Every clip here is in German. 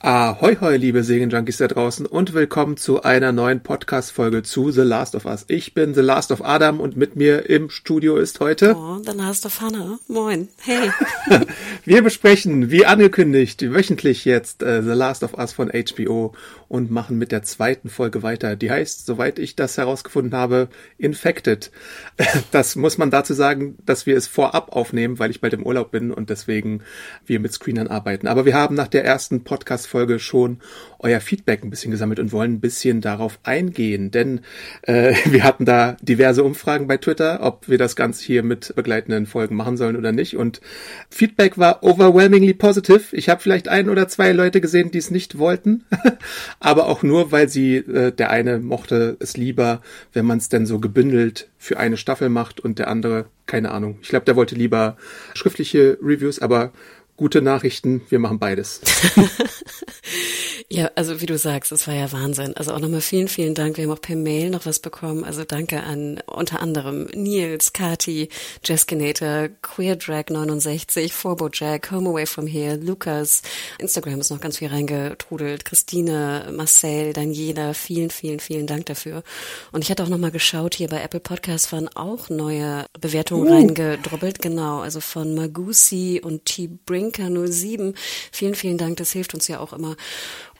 Ahoi, hoi, liebe Serienjunkies da draußen und willkommen zu einer neuen Podcast-Folge zu The Last of Us. Ich bin The Last of Adam und mit mir im Studio ist heute... Oh, The Last of Hannah. Moin. Hey. Wir besprechen, wie angekündigt, wöchentlich jetzt äh, The Last of Us von HBO und machen mit der zweiten Folge weiter. Die heißt, soweit ich das herausgefunden habe, Infected. Das muss man dazu sagen, dass wir es vorab aufnehmen, weil ich bald im Urlaub bin und deswegen wir mit Screenern arbeiten. Aber wir haben nach der ersten Podcast-Folge schon euer Feedback ein bisschen gesammelt und wollen ein bisschen darauf eingehen, denn äh, wir hatten da diverse Umfragen bei Twitter, ob wir das Ganze hier mit begleitenden Folgen machen sollen oder nicht. Und Feedback war overwhelmingly positive. Ich habe vielleicht ein oder zwei Leute gesehen, die es nicht wollten, aber auch nur, weil sie, äh, der eine mochte es lieber, wenn man es denn so gebündelt für eine Staffel macht und der andere, keine Ahnung. Ich glaube, der wollte lieber schriftliche Reviews, aber gute Nachrichten, wir machen beides. ja, also wie du sagst, es war ja Wahnsinn. Also auch nochmal vielen, vielen Dank. Wir haben auch per Mail noch was bekommen. Also danke an unter anderem Nils, Kati, Jeskinator, QueerDrag69, Forbojack, Home Away From Here, Lukas. Instagram ist noch ganz viel reingetrudelt. Christine, Marcel, Daniela, vielen, vielen, vielen Dank dafür. Und ich hatte auch nochmal geschaut, hier bei Apple Podcasts waren auch neue Bewertungen uh. reingedroppelt. Genau, also von Magusi und T. Brink Brinker07. Vielen, vielen Dank. Das hilft uns ja auch immer.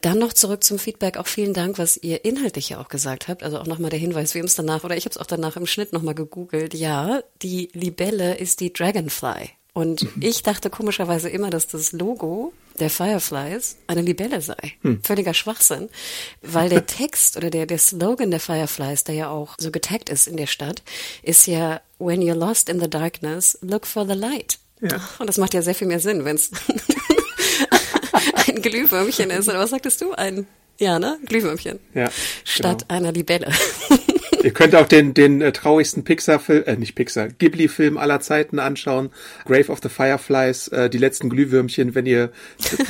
Dann noch zurück zum Feedback. Auch vielen Dank, was ihr inhaltlich ja auch gesagt habt. Also auch nochmal der Hinweis, wir haben es danach, oder ich habe es auch danach im Schnitt nochmal gegoogelt. Ja, die Libelle ist die Dragonfly. Und mhm. ich dachte komischerweise immer, dass das Logo der Fireflies eine Libelle sei. Hm. Völliger Schwachsinn, weil der Text oder der, der Slogan der Fireflies, der ja auch so getaggt ist in der Stadt, ist ja When you're lost in the darkness, look for the light. Ja. Und das macht ja sehr viel mehr Sinn, wenn es ein Glühwürmchen ist. Oder was sagtest du? Ein, ja, ne? Glühwürmchen. Ja. Statt genau. einer Libelle. Ihr könnt auch den, den äh, traurigsten Pixar-Film, äh, nicht Pixar, Ghibli-Film aller Zeiten anschauen. Grave of the Fireflies, äh, die letzten Glühwürmchen, wenn ihr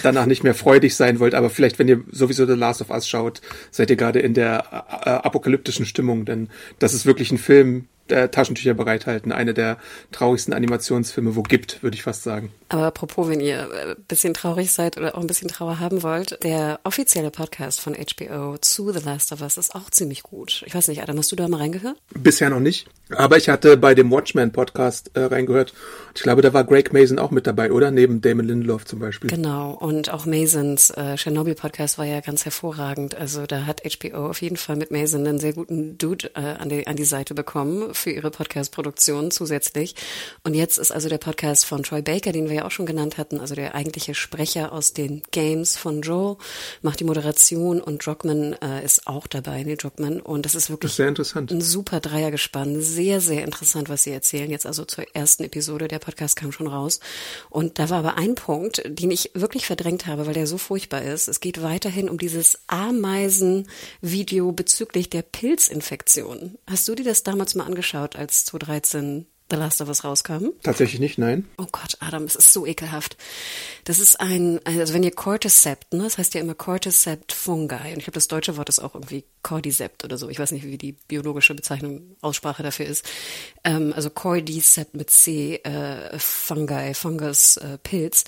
danach nicht mehr freudig sein wollt. Aber vielleicht, wenn ihr sowieso The Last of Us schaut, seid ihr gerade in der äh, apokalyptischen Stimmung. Denn das ist wirklich ein Film, äh, Taschentücher bereithalten. Eine der traurigsten Animationsfilme, wo gibt, würde ich fast sagen. Aber apropos, wenn ihr ein äh, bisschen traurig seid oder auch ein bisschen Trauer haben wollt, der offizielle Podcast von HBO zu The Last of Us ist auch ziemlich gut. Ich weiß nicht, Adam, hast du da mal reingehört? Bisher noch nicht. Aber ich hatte bei dem Watchmen Podcast äh, reingehört. Ich glaube, da war Greg Mason auch mit dabei, oder? Neben Damon Lindelof zum Beispiel. Genau. Und auch Masons äh, Chernobyl Podcast war ja ganz hervorragend. Also da hat HBO auf jeden Fall mit Mason einen sehr guten Dude äh, an, die, an die Seite bekommen für ihre Podcast-Produktion zusätzlich. Und jetzt ist also der Podcast von Troy Baker, den wir ja auch schon genannt hatten, also der eigentliche Sprecher aus den Games von Joel, macht die Moderation und Druckmann äh, ist auch dabei, Neil Druckmann. Und das ist wirklich das ist sehr interessant. ein super Dreiergespann. Sehr, sehr interessant, was sie erzählen. Jetzt also zur ersten Episode, der Podcast kam schon raus. Und da war aber ein Punkt, den ich wirklich verdrängt habe, weil der so furchtbar ist. Es geht weiterhin um dieses Ameisen-Video bezüglich der Pilzinfektion. Hast du dir das damals mal angeschaut? Angeschaut, als 2013 The Last of Us rauskam? Tatsächlich nicht, nein. Oh Gott, Adam, es ist so ekelhaft. Das ist ein, also wenn ihr Cordycept, ne, das heißt ja immer Cordycept fungi, und ich glaube, das deutsche Wort ist auch irgendwie Cordycept oder so. Ich weiß nicht, wie die biologische Bezeichnung, Aussprache dafür ist. Ähm, also Cordycept mit C, äh, Fungi, Fungus, äh, Pilz.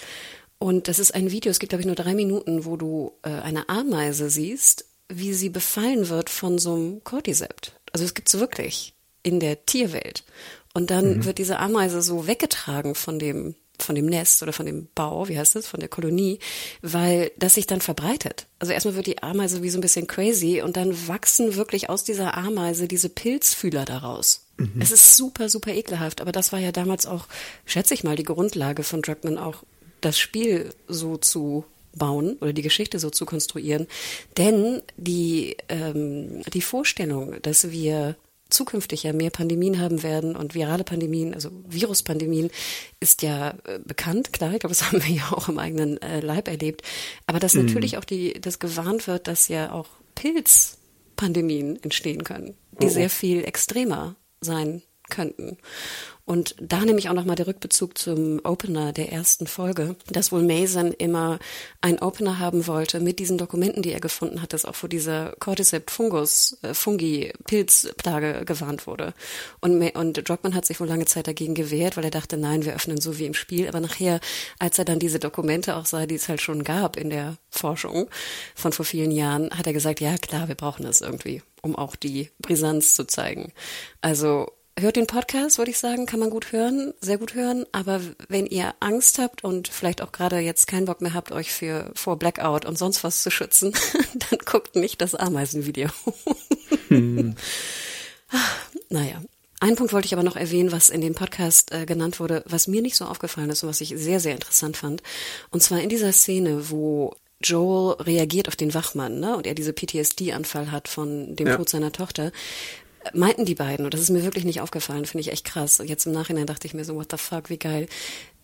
Und das ist ein Video, es gibt, glaube ich, nur drei Minuten, wo du äh, eine Ameise siehst, wie sie befallen wird von so einem Cordycept. Also es gibt's wirklich in der Tierwelt. Und dann mhm. wird diese Ameise so weggetragen von dem von dem Nest oder von dem Bau, wie heißt das, von der Kolonie, weil das sich dann verbreitet. Also erstmal wird die Ameise wie so ein bisschen crazy und dann wachsen wirklich aus dieser Ameise diese Pilzfühler daraus. Mhm. Es ist super, super ekelhaft, aber das war ja damals auch, schätze ich mal, die Grundlage von Druckmann auch, das Spiel so zu bauen oder die Geschichte so zu konstruieren. Denn die, ähm, die Vorstellung, dass wir zukünftig ja mehr Pandemien haben werden und virale Pandemien, also Viruspandemien, ist ja äh, bekannt, klar, ich glaube, das haben wir ja auch im eigenen äh, Leib erlebt. Aber dass mhm. natürlich auch die, das gewarnt wird, dass ja auch Pilzpandemien entstehen können, die oh. sehr viel extremer sein könnten. Und da nehme ich auch nochmal der Rückbezug zum Opener der ersten Folge, dass wohl Mason immer einen Opener haben wollte mit diesen Dokumenten, die er gefunden hat, dass auch vor dieser Cordyceps Fungus, äh, Fungi, Pilzplage gewarnt wurde. Und, und Drockman hat sich wohl lange Zeit dagegen gewehrt, weil er dachte, nein, wir öffnen so wie im Spiel. Aber nachher, als er dann diese Dokumente auch sah, die es halt schon gab in der Forschung von vor vielen Jahren, hat er gesagt, ja klar, wir brauchen das irgendwie, um auch die Brisanz zu zeigen. Also hört den Podcast, würde ich sagen, kann man gut hören, sehr gut hören. Aber wenn ihr Angst habt und vielleicht auch gerade jetzt keinen Bock mehr habt, euch für vor Blackout und sonst was zu schützen, dann guckt nicht das Ameisenvideo. hm. Naja. Einen Punkt wollte ich aber noch erwähnen, was in dem Podcast äh, genannt wurde, was mir nicht so aufgefallen ist und was ich sehr, sehr interessant fand. Und zwar in dieser Szene, wo Joel reagiert auf den Wachmann, ne, und er diese PTSD-Anfall hat von dem ja. Tod seiner Tochter, meinten die beiden, und das ist mir wirklich nicht aufgefallen, finde ich echt krass. Jetzt im Nachhinein dachte ich mir so, what the fuck, wie geil.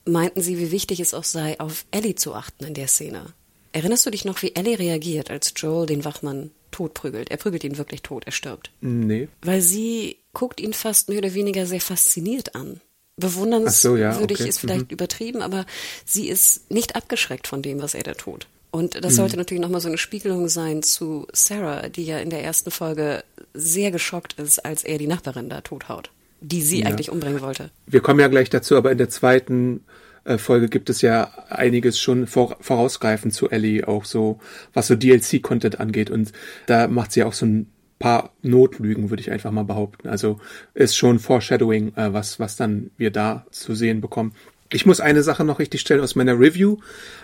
Meinten sie, wie wichtig es auch sei, auf Ellie zu achten in der Szene. Erinnerst du dich noch, wie Ellie reagiert, als Joel den Wachmann tot prügelt? Er prügelt ihn wirklich tot, er stirbt. Nee. Weil sie guckt ihn fast mehr oder weniger sehr fasziniert an. Bewundernswürdig so, ja, okay. ist vielleicht mhm. übertrieben, aber sie ist nicht abgeschreckt von dem, was er da tut. Und das sollte mhm. natürlich nochmal so eine Spiegelung sein zu Sarah, die ja in der ersten Folge sehr geschockt ist, als er die Nachbarin da tothaut, die sie ja. eigentlich umbringen wollte. Wir kommen ja gleich dazu, aber in der zweiten äh, Folge gibt es ja einiges schon vorausgreifend zu Ellie, auch so, was so DLC-Content angeht. Und da macht sie auch so ein paar Notlügen, würde ich einfach mal behaupten. Also ist schon Foreshadowing, äh, was, was dann wir da zu sehen bekommen. Ich muss eine Sache noch richtig stellen aus meiner Review,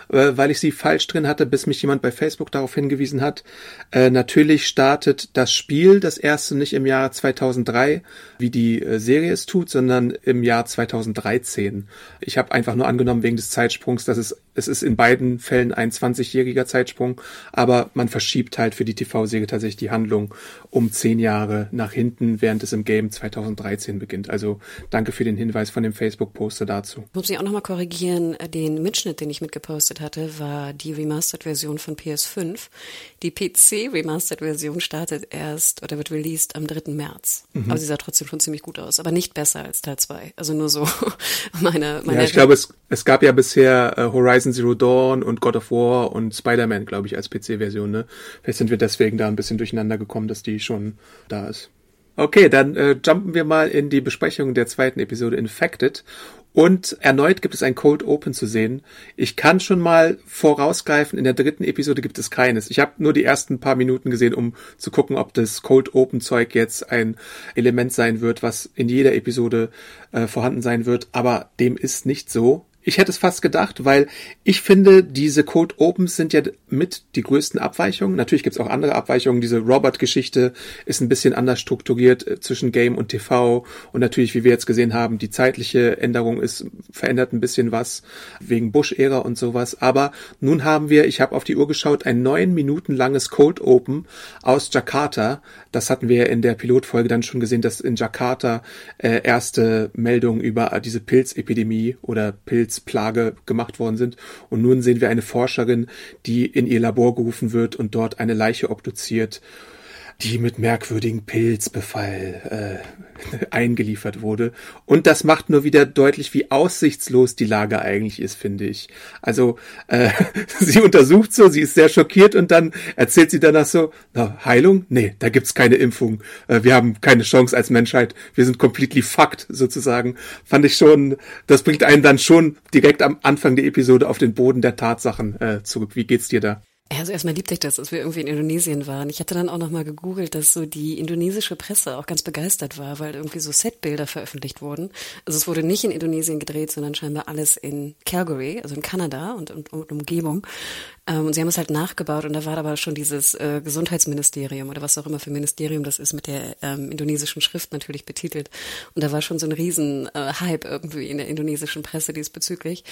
äh, weil ich sie falsch drin hatte, bis mich jemand bei Facebook darauf hingewiesen hat. Äh, natürlich startet das Spiel, das erste nicht im Jahr 2003, wie die äh, Serie es tut, sondern im Jahr 2013. Ich habe einfach nur angenommen wegen des Zeitsprungs, dass es es ist in beiden Fällen ein 20-jähriger Zeitsprung, aber man verschiebt halt für die TV-Serie tatsächlich die Handlung um zehn Jahre nach hinten, während es im Game 2013 beginnt. Also danke für den Hinweis von dem Facebook-Poster dazu. Muss ich auch nochmal korrigieren, den Mitschnitt, den ich mitgepostet hatte, war die Remastered-Version von PS5. Die PC-Remastered-Version startet erst oder wird released am 3. März. Mhm. Aber sie sah trotzdem schon ziemlich gut aus, aber nicht besser als Teil 2. Also nur so meine, meine. Ja, ich glaube, es, es gab ja bisher äh, Horizon Zero Dawn und God of War und Spider-Man, glaube ich, als PC-Version. Ne? Vielleicht sind wir deswegen da ein bisschen durcheinander gekommen, dass die schon da ist. Okay, dann äh, jumpen wir mal in die Besprechung der zweiten Episode Infected. Und erneut gibt es ein Cold Open zu sehen. Ich kann schon mal vorausgreifen, in der dritten Episode gibt es keines. Ich habe nur die ersten paar Minuten gesehen, um zu gucken, ob das Cold Open Zeug jetzt ein Element sein wird, was in jeder Episode äh, vorhanden sein wird. Aber dem ist nicht so. Ich hätte es fast gedacht, weil ich finde, diese Code Opens sind ja mit die größten Abweichungen. Natürlich gibt es auch andere Abweichungen. Diese Robert-Geschichte ist ein bisschen anders strukturiert äh, zwischen Game und TV. Und natürlich, wie wir jetzt gesehen haben, die zeitliche Änderung ist, verändert ein bisschen was wegen Bush-Ära und sowas. Aber nun haben wir, ich habe auf die Uhr geschaut, ein neun Minuten langes Cold Open aus Jakarta. Das hatten wir in der Pilotfolge dann schon gesehen, dass in Jakarta äh, erste Meldungen über diese Pilzepidemie oder Pilz Pilzplage gemacht worden sind. Und nun sehen wir eine Forscherin, die in ihr Labor gerufen wird und dort eine Leiche obduziert die mit merkwürdigen Pilzbefall äh, eingeliefert wurde. Und das macht nur wieder deutlich, wie aussichtslos die Lage eigentlich ist, finde ich. Also äh, sie untersucht so, sie ist sehr schockiert und dann erzählt sie danach so, na, Heilung? Nee, da gibt's keine Impfung. Äh, wir haben keine Chance als Menschheit. Wir sind completely fucked, sozusagen. Fand ich schon, das bringt einen dann schon direkt am Anfang der Episode auf den Boden der Tatsachen äh, zurück. Wie geht's dir da? Also erstmal liebte ich das, als wir irgendwie in Indonesien waren. Ich hatte dann auch nochmal gegoogelt, dass so die indonesische Presse auch ganz begeistert war, weil irgendwie so Setbilder veröffentlicht wurden. Also es wurde nicht in Indonesien gedreht, sondern scheinbar alles in Calgary, also in Kanada und, und, und Umgebung. Ähm, und sie haben es halt nachgebaut und da war aber schon dieses äh, Gesundheitsministerium oder was auch immer für Ministerium das ist mit der ähm, indonesischen Schrift natürlich betitelt. Und da war schon so ein riesen äh, Hype irgendwie in der indonesischen Presse diesbezüglich.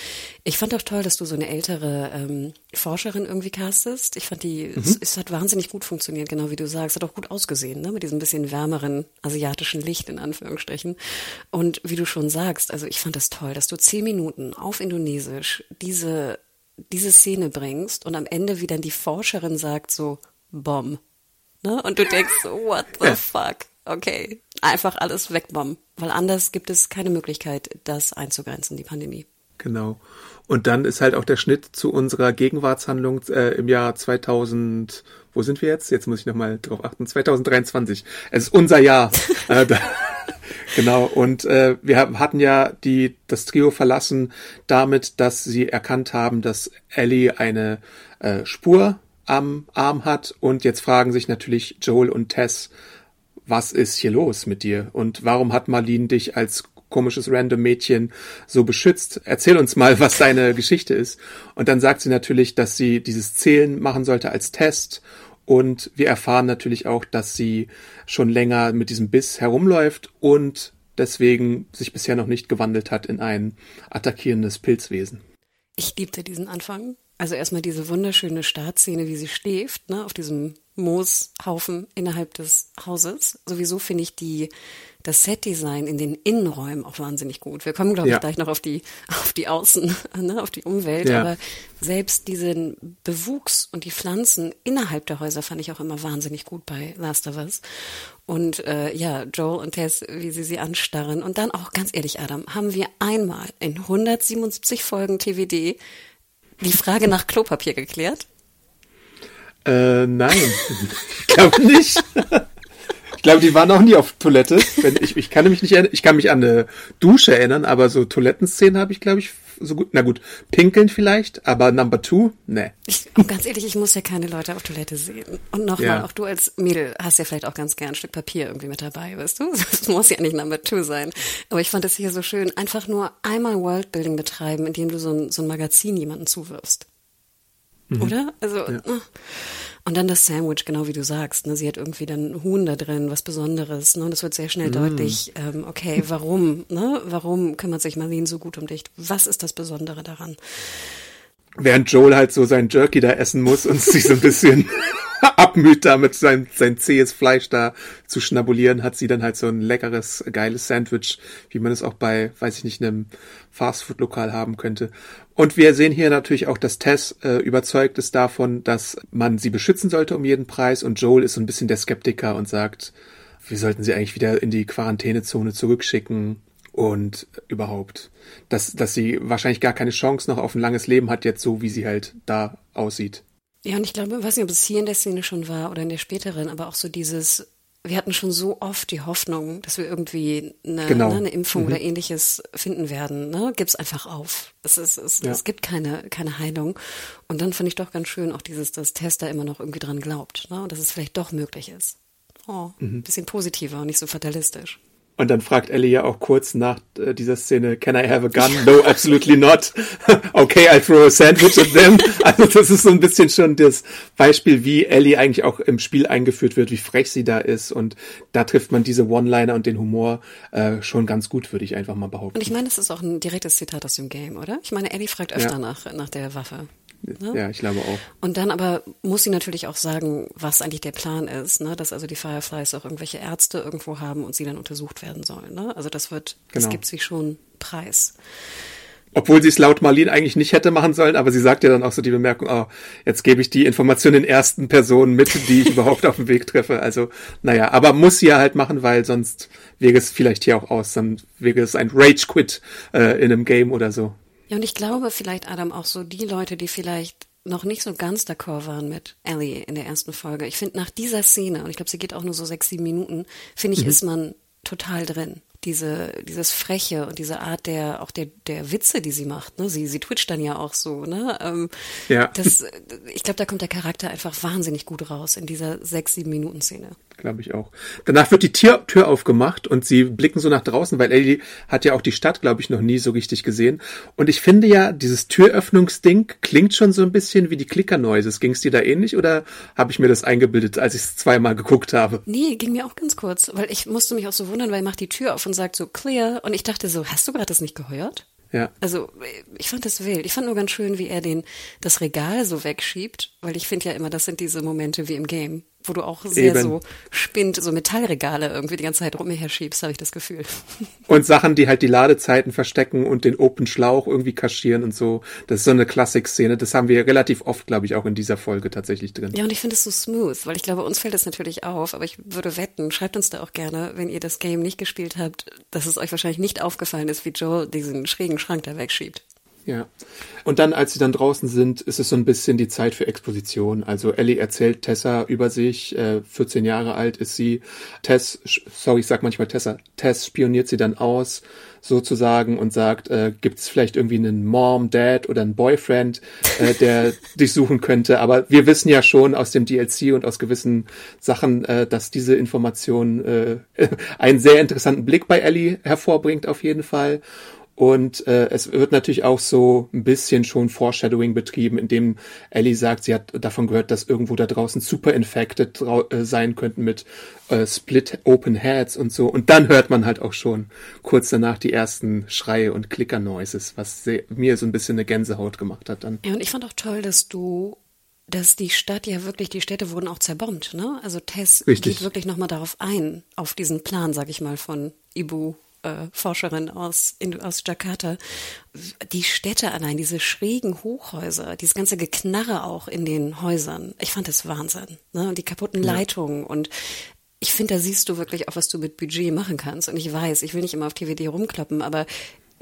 Ich fand auch toll, dass du so eine ältere ähm, Forscherin irgendwie castest. Ich fand die, mhm. es, es, hat wahnsinnig gut funktioniert, genau wie du sagst. Hat auch gut ausgesehen, ne? Mit diesem bisschen wärmeren asiatischen Licht in Anführungsstrichen. Und wie du schon sagst, also ich fand das toll, dass du zehn Minuten auf Indonesisch diese diese Szene bringst und am Ende wie dann die Forscherin sagt so, Bomb. Ne? Und du denkst so, what the fuck? Okay, einfach alles wegbomben, weil anders gibt es keine Möglichkeit, das einzugrenzen, die Pandemie. Genau. Und dann ist halt auch der Schnitt zu unserer Gegenwartshandlung äh, im Jahr 2000, wo sind wir jetzt? Jetzt muss ich nochmal drauf achten, 2023. Es ist unser Jahr. äh, da, Genau, und äh, wir hatten ja die, das Trio verlassen damit, dass sie erkannt haben, dass Ellie eine äh, Spur am Arm hat und jetzt fragen sich natürlich Joel und Tess, was ist hier los mit dir und warum hat Marlene dich als komisches random Mädchen so beschützt. Erzähl uns mal, was deine Geschichte ist. Und dann sagt sie natürlich, dass sie dieses Zählen machen sollte als Test und wir erfahren natürlich auch, dass sie schon länger mit diesem Biss herumläuft und deswegen sich bisher noch nicht gewandelt hat in ein attackierendes Pilzwesen. Ich liebte diesen Anfang. Also erstmal diese wunderschöne Startszene, wie sie schläft, ne, auf diesem Mooshaufen innerhalb des Hauses. Sowieso finde ich die das Setdesign in den Innenräumen auch wahnsinnig gut. Wir kommen, glaube ich, gleich noch auf die, auf die Außen, ne, auf die Umwelt, ja. aber selbst diesen Bewuchs und die Pflanzen innerhalb der Häuser fand ich auch immer wahnsinnig gut bei Last of Us. Und äh, ja, Joel und Tess, wie sie sie anstarren. Und dann auch ganz ehrlich, Adam, haben wir einmal in 177 Folgen TVD die Frage nach Klopapier geklärt? Äh, nein, ich glaube nicht. Ich glaube, die waren noch nie auf Toilette. Wenn ich, ich kann mich nicht erinnern, ich kann mich an eine Dusche erinnern, aber so Toilettenszenen habe ich, glaube ich, so gut. Na gut, pinkeln vielleicht, aber Number Two, ne. Und ganz ehrlich, ich muss ja keine Leute auf Toilette sehen. Und nochmal, ja. auch du als Mädel hast ja vielleicht auch ganz gern ein Stück Papier irgendwie mit dabei, weißt du? Das muss ja nicht Number Two sein. Aber ich fand es hier so schön, einfach nur einmal Worldbuilding betreiben, indem du so ein, so ein Magazin jemanden zuwirfst. Mhm. Oder? Also. Ja. Äh. Und dann das Sandwich, genau wie du sagst. Ne? Sie hat irgendwie dann Huhn da drin, was Besonderes. Ne? Und es wird sehr schnell mm. deutlich, ähm, okay, warum? Ne? Warum kümmert sich Marlene so gut um dich? Was ist das Besondere daran? Während Joel halt so sein Jerky da essen muss und sich so ein bisschen abmüht, damit sein, sein zähes Fleisch da zu schnabulieren, hat sie dann halt so ein leckeres, geiles Sandwich, wie man es auch bei, weiß ich nicht, einem Fastfood-Lokal haben könnte. Und wir sehen hier natürlich auch, dass Tess äh, überzeugt ist davon, dass man sie beschützen sollte um jeden Preis und Joel ist so ein bisschen der Skeptiker und sagt, wir sollten sie eigentlich wieder in die Quarantänezone zurückschicken und überhaupt, dass, dass sie wahrscheinlich gar keine Chance noch auf ein langes Leben hat jetzt so, wie sie halt da aussieht. Ja, und ich glaube, ich weiß nicht, ob es hier in der Szene schon war oder in der späteren, aber auch so dieses, wir hatten schon so oft die Hoffnung, dass wir irgendwie eine, genau. ne, eine Impfung mhm. oder ähnliches finden werden. Ne? Gib's einfach auf. Es, ist, es, ja. es gibt keine, keine Heilung. Und dann fand ich doch ganz schön auch dieses, dass Tester immer noch irgendwie dran glaubt ne? und dass es vielleicht doch möglich ist. Oh, mhm. bisschen positiver und nicht so fatalistisch. Und dann fragt Ellie ja auch kurz nach äh, dieser Szene, can I have a gun? No, absolutely not. okay, I'll throw a sandwich at them. Also das ist so ein bisschen schon das Beispiel, wie Ellie eigentlich auch im Spiel eingeführt wird, wie frech sie da ist. Und da trifft man diese One-Liner und den Humor äh, schon ganz gut, würde ich einfach mal behaupten. Und ich meine, das ist auch ein direktes Zitat aus dem Game, oder? Ich meine, Ellie fragt öfter ja. nach, nach der Waffe. Ne? Ja, ich glaube auch. Und dann aber muss sie natürlich auch sagen, was eigentlich der Plan ist, ne? dass also die Fireflies auch irgendwelche Ärzte irgendwo haben und sie dann untersucht werden sollen. Ne? Also das wird, genau. das gibt sie schon preis. Obwohl sie es laut Marlene eigentlich nicht hätte machen sollen, aber sie sagt ja dann auch so die Bemerkung, oh, jetzt gebe ich die Information in ersten Personen mit, die ich überhaupt auf dem Weg treffe. Also, naja, aber muss sie ja halt machen, weil sonst wäre es vielleicht hier auch aus, dann wäre es ein Rage-Quit äh, in einem Game oder so. Ja, und ich glaube vielleicht, Adam, auch so die Leute, die vielleicht noch nicht so ganz d'accord waren mit Ellie in der ersten Folge. Ich finde, nach dieser Szene, und ich glaube, sie geht auch nur so sechs, sieben Minuten, finde ich, mhm. ist man total drin. Diese, dieses Freche und diese Art der, auch der, der Witze, die sie macht, ne? Sie, sie twitcht dann ja auch so, ne? Ähm, ja. Das, ich glaube, da kommt der Charakter einfach wahnsinnig gut raus in dieser sechs, sieben Minuten Szene. Glaube ich auch. Danach wird die Tür, Tür aufgemacht und sie blicken so nach draußen, weil Ellie hat ja auch die Stadt, glaube ich, noch nie so richtig gesehen. Und ich finde ja, dieses Türöffnungsding klingt schon so ein bisschen wie die Clicker-Noises. Ging es dir da ähnlich oder habe ich mir das eingebildet, als ich es zweimal geguckt habe? Nee, ging mir auch ganz kurz, weil ich musste mich auch so wundern, weil er macht die Tür auf und sagt so clear und ich dachte so, hast du gerade das nicht gehört? Ja. Also ich fand das wild. Ich fand nur ganz schön, wie er den das Regal so wegschiebt, weil ich finde ja immer, das sind diese Momente wie im Game, wo du auch sehr Eben. so spinnt, so Metallregale irgendwie die ganze Zeit rumher schiebst, habe ich das Gefühl. Und Sachen, die halt die Ladezeiten verstecken und den Open Schlauch irgendwie kaschieren und so. Das ist so eine Klassik-Szene. Das haben wir relativ oft, glaube ich, auch in dieser Folge tatsächlich drin. Ja, und ich finde es so smooth, weil ich glaube, uns fällt es natürlich auf, aber ich würde wetten, schreibt uns da auch gerne, wenn ihr das Game nicht gespielt habt, dass es euch wahrscheinlich nicht aufgefallen ist, wie Joe diesen schrägen Schrank da wegschiebt. Ja. Und dann, als sie dann draußen sind, ist es so ein bisschen die Zeit für Exposition. Also Ellie erzählt Tessa über sich, äh, 14 Jahre alt ist sie. Tess, sorry, ich sag manchmal Tessa, Tess spioniert sie dann aus, sozusagen, und sagt, äh, gibt es vielleicht irgendwie einen Mom, Dad oder einen Boyfriend, äh, der dich suchen könnte. Aber wir wissen ja schon aus dem DLC und aus gewissen Sachen, äh, dass diese Information äh, einen sehr interessanten Blick bei Ellie hervorbringt, auf jeden Fall. Und äh, es wird natürlich auch so ein bisschen schon Foreshadowing betrieben, indem Ellie sagt, sie hat davon gehört, dass irgendwo da draußen super infected äh, sein könnten mit äh, Split Open Heads und so. Und dann hört man halt auch schon kurz danach die ersten Schreie und Clicker-Noises, was mir so ein bisschen eine Gänsehaut gemacht hat dann. Ja, und ich fand auch toll, dass du dass die Stadt ja wirklich, die Städte wurden auch zerbombt, ne? Also Tess Richtig. geht wirklich nochmal darauf ein, auf diesen Plan, sag ich mal, von Ibu äh, Forscherin aus, in, aus Jakarta, die Städte allein, diese schrägen Hochhäuser, dieses ganze Geknarre auch in den Häusern, ich fand das Wahnsinn. Ne? Und die kaputten ja. Leitungen und ich finde, da siehst du wirklich auch, was du mit Budget machen kannst. Und ich weiß, ich will nicht immer auf TVD rumkloppen, aber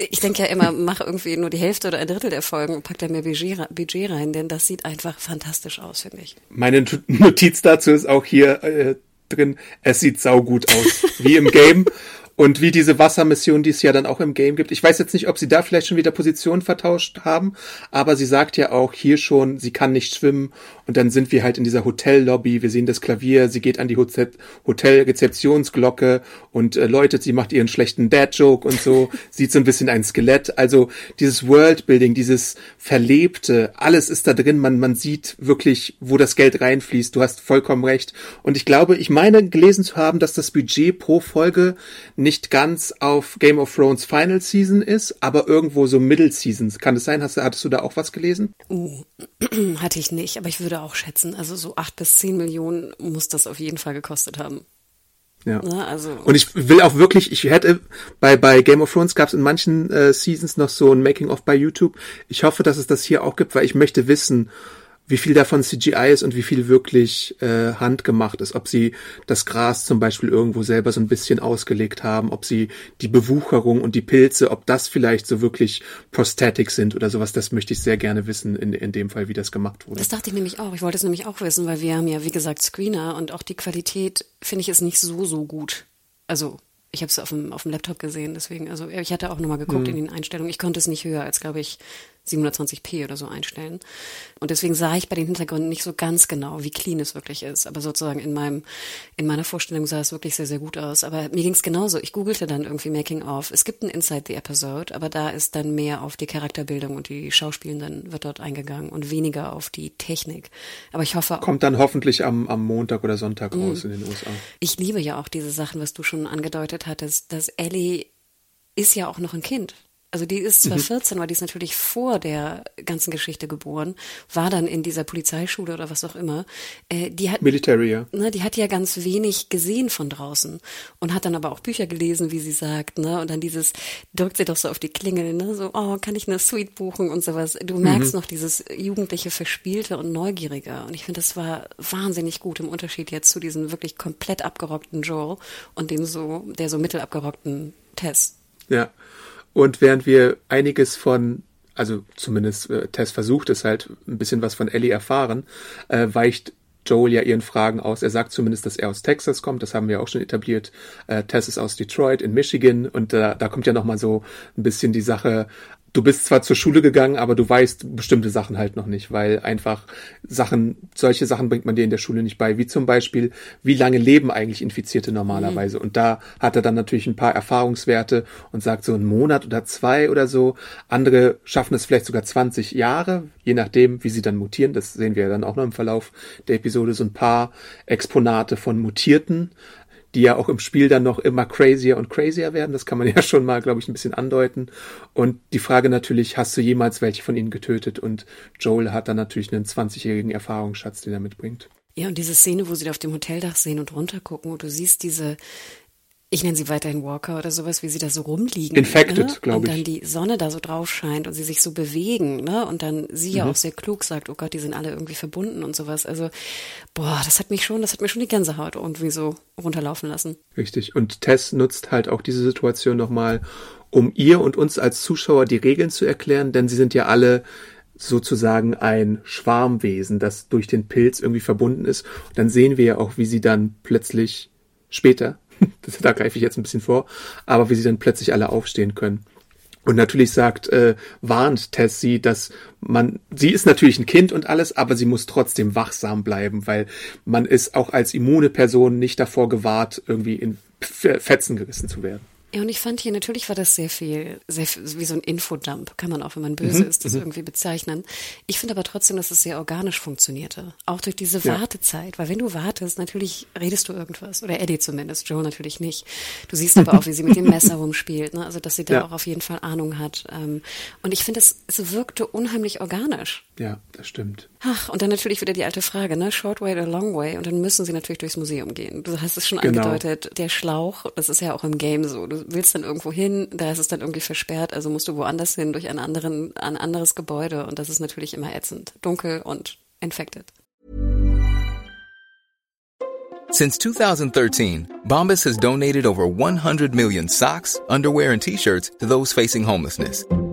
ich denke ja immer, mach irgendwie nur die Hälfte oder ein Drittel der Folgen und pack da mehr Budget rein, denn das sieht einfach fantastisch aus, finde ich. Meine Notiz dazu ist auch hier äh, drin, es sieht saugut aus, wie im Game. Und wie diese Wassermission, die es ja dann auch im Game gibt. Ich weiß jetzt nicht, ob sie da vielleicht schon wieder Positionen vertauscht haben, aber sie sagt ja auch hier schon, sie kann nicht schwimmen. Und dann sind wir halt in dieser Hotellobby. Wir sehen das Klavier. Sie geht an die Hotelrezeptionsglocke und äh, läutet. Sie macht ihren schlechten Dad-Joke und so. Sieht so ein bisschen ein Skelett. Also dieses Worldbuilding, dieses Verlebte, alles ist da drin. Man, man sieht wirklich, wo das Geld reinfließt. Du hast vollkommen recht. Und ich glaube, ich meine gelesen zu haben, dass das Budget pro Folge nicht ganz auf Game of Thrones Final Season ist, aber irgendwo so Middle Seasons. Kann es sein? Hast, hattest du da auch was gelesen? Uh, hatte ich nicht, aber ich würde auch schätzen, also so acht bis zehn Millionen muss das auf jeden Fall gekostet haben. Ja. Na, ne, also. Und ich will auch wirklich, ich hätte, bei, bei Game of Thrones gab es in manchen äh, Seasons noch so ein Making-of bei YouTube. Ich hoffe, dass es das hier auch gibt, weil ich möchte wissen, wie viel davon CGI ist und wie viel wirklich äh, handgemacht ist. Ob sie das Gras zum Beispiel irgendwo selber so ein bisschen ausgelegt haben, ob sie die Bewucherung und die Pilze, ob das vielleicht so wirklich Prosthetics sind oder sowas. Das möchte ich sehr gerne wissen, in, in dem Fall, wie das gemacht wurde. Das dachte ich nämlich auch. Ich wollte es nämlich auch wissen, weil wir haben ja, wie gesagt, Screener und auch die Qualität, finde ich, ist nicht so, so gut. Also ich habe es auf dem, auf dem Laptop gesehen, deswegen, also ich hatte auch nochmal geguckt mhm. in den Einstellungen. Ich konnte es nicht höher als, glaube ich, 720p oder so einstellen. Und deswegen sah ich bei den Hintergründen nicht so ganz genau, wie clean es wirklich ist. Aber sozusagen in meinem, in meiner Vorstellung sah es wirklich sehr, sehr gut aus. Aber mir ging es genauso. Ich googelte dann irgendwie Making of. Es gibt ein Inside the Episode, aber da ist dann mehr auf die Charakterbildung und die Schauspielenden wird dort eingegangen und weniger auf die Technik. Aber ich hoffe. Kommt dann hoffentlich am, am Montag oder Sonntag mhm. raus in den USA. Ich liebe ja auch diese Sachen, was du schon angedeutet hattest, dass Ellie ist ja auch noch ein Kind. Also die ist zwar mhm. 14, aber die ist natürlich vor der ganzen Geschichte geboren, war dann in dieser Polizeischule oder was auch immer. Äh, die hat, Military, ja. Ne, die hat ja ganz wenig gesehen von draußen und hat dann aber auch Bücher gelesen, wie sie sagt, ne? Und dann dieses, drückt sie doch so auf die Klingel, ne? So, oh, kann ich eine Suite buchen und sowas. Du merkst mhm. noch dieses jugendliche Verspielte und Neugierige. Und ich finde, das war wahnsinnig gut im Unterschied jetzt zu diesem wirklich komplett abgerockten Joel und dem so, der so mittelabgerockten Tess. Ja. Und während wir einiges von, also zumindest äh, Tess versucht es halt, ein bisschen was von Ellie erfahren, äh, weicht Joel ja ihren Fragen aus. Er sagt zumindest, dass er aus Texas kommt. Das haben wir auch schon etabliert. Äh, Tess ist aus Detroit in Michigan und äh, da kommt ja noch mal so ein bisschen die Sache du bist zwar zur Schule gegangen, aber du weißt bestimmte Sachen halt noch nicht, weil einfach Sachen, solche Sachen bringt man dir in der Schule nicht bei, wie zum Beispiel, wie lange leben eigentlich Infizierte normalerweise. Mhm. Und da hat er dann natürlich ein paar Erfahrungswerte und sagt so einen Monat oder zwei oder so. Andere schaffen es vielleicht sogar 20 Jahre, je nachdem, wie sie dann mutieren. Das sehen wir dann auch noch im Verlauf der Episode, so ein paar Exponate von Mutierten die ja auch im Spiel dann noch immer crazier und crazier werden. Das kann man ja schon mal, glaube ich, ein bisschen andeuten. Und die Frage natürlich, hast du jemals welche von ihnen getötet? Und Joel hat dann natürlich einen 20-jährigen Erfahrungsschatz, den er mitbringt. Ja, und diese Szene, wo sie da auf dem Hoteldach sehen und runtergucken, wo du siehst diese ich nenne sie weiterhin Walker oder sowas, wie sie da so rumliegen. Infected, ne? glaube ich. Und dann die Sonne da so drauf scheint und sie sich so bewegen, ne? Und dann sie mhm. ja auch sehr klug sagt, oh Gott, die sind alle irgendwie verbunden und sowas. Also, boah, das hat mich schon, das hat mir schon die Gänsehaut irgendwie so runterlaufen lassen. Richtig. Und Tess nutzt halt auch diese Situation nochmal, um ihr und uns als Zuschauer die Regeln zu erklären, denn sie sind ja alle sozusagen ein Schwarmwesen, das durch den Pilz irgendwie verbunden ist. Und dann sehen wir ja auch, wie sie dann plötzlich später da greife ich jetzt ein bisschen vor, aber wie sie dann plötzlich alle aufstehen können. Und natürlich sagt, äh, warnt Tess sie, dass man, sie ist natürlich ein Kind und alles, aber sie muss trotzdem wachsam bleiben, weil man ist auch als immune Person nicht davor gewahrt, irgendwie in Fetzen gerissen zu werden. Ja, und ich fand hier, natürlich war das sehr viel, sehr wie so ein Infodump, kann man auch, wenn man böse mhm, ist, das mhm. irgendwie bezeichnen. Ich finde aber trotzdem, dass es sehr organisch funktionierte. Auch durch diese ja. Wartezeit. Weil wenn du wartest, natürlich redest du irgendwas. Oder Eddie zumindest, Joe natürlich nicht. Du siehst aber auch, wie sie mit dem Messer rumspielt, ne? Also, dass sie da ja. auch auf jeden Fall Ahnung hat. Ähm, und ich finde, es, es wirkte unheimlich organisch. Ja, das stimmt. Ach, und dann natürlich wieder die alte Frage, ne? Short way or long way? Und dann müssen sie natürlich durchs Museum gehen. Du hast es schon genau. angedeutet, der Schlauch, das ist ja auch im Game so. Du willst dann irgendwo hin, da ist es dann irgendwie versperrt, also musst du woanders hin durch einen anderen, ein anderes Gebäude und das ist natürlich immer ätzend. Dunkel und infected. Since 2013, Bombas has donated over 100 million socks, underwear and t-shirts to those facing homelessness.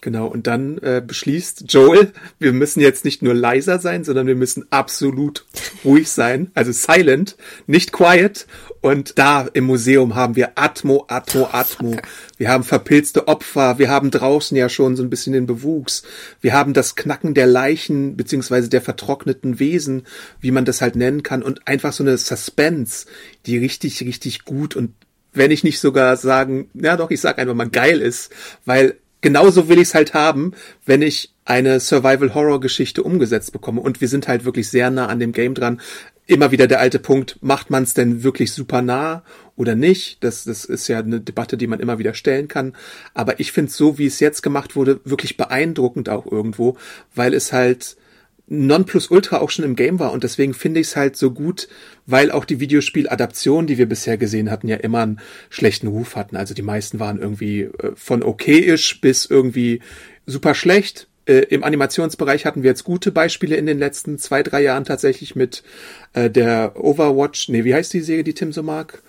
Genau, und dann äh, beschließt Joel, wir müssen jetzt nicht nur leiser sein, sondern wir müssen absolut ruhig sein, also silent, nicht quiet. Und da im Museum haben wir Atmo, Atmo, Atmo. Wir haben verpilzte Opfer, wir haben draußen ja schon so ein bisschen den Bewuchs. Wir haben das Knacken der Leichen, beziehungsweise der vertrockneten Wesen, wie man das halt nennen kann. Und einfach so eine Suspense, die richtig, richtig gut und wenn ich nicht sogar sagen, ja doch, ich sag einfach mal geil ist, weil genauso will ich es halt haben, wenn ich eine Survival-Horror-Geschichte umgesetzt bekomme. Und wir sind halt wirklich sehr nah an dem Game dran. Immer wieder der alte Punkt, macht man es denn wirklich super nah oder nicht? Das, das ist ja eine Debatte, die man immer wieder stellen kann. Aber ich finde so, wie es jetzt gemacht wurde, wirklich beeindruckend auch irgendwo, weil es halt Nonplusultra auch schon im Game war und deswegen finde ich es halt so gut, weil auch die Videospieladaptionen, die wir bisher gesehen hatten, ja immer einen schlechten Ruf hatten. Also die meisten waren irgendwie äh, von okayisch bis irgendwie super schlecht. Äh, Im Animationsbereich hatten wir jetzt gute Beispiele in den letzten zwei, drei Jahren tatsächlich mit äh, der Overwatch, nee, wie heißt die Serie, die Tim so mag?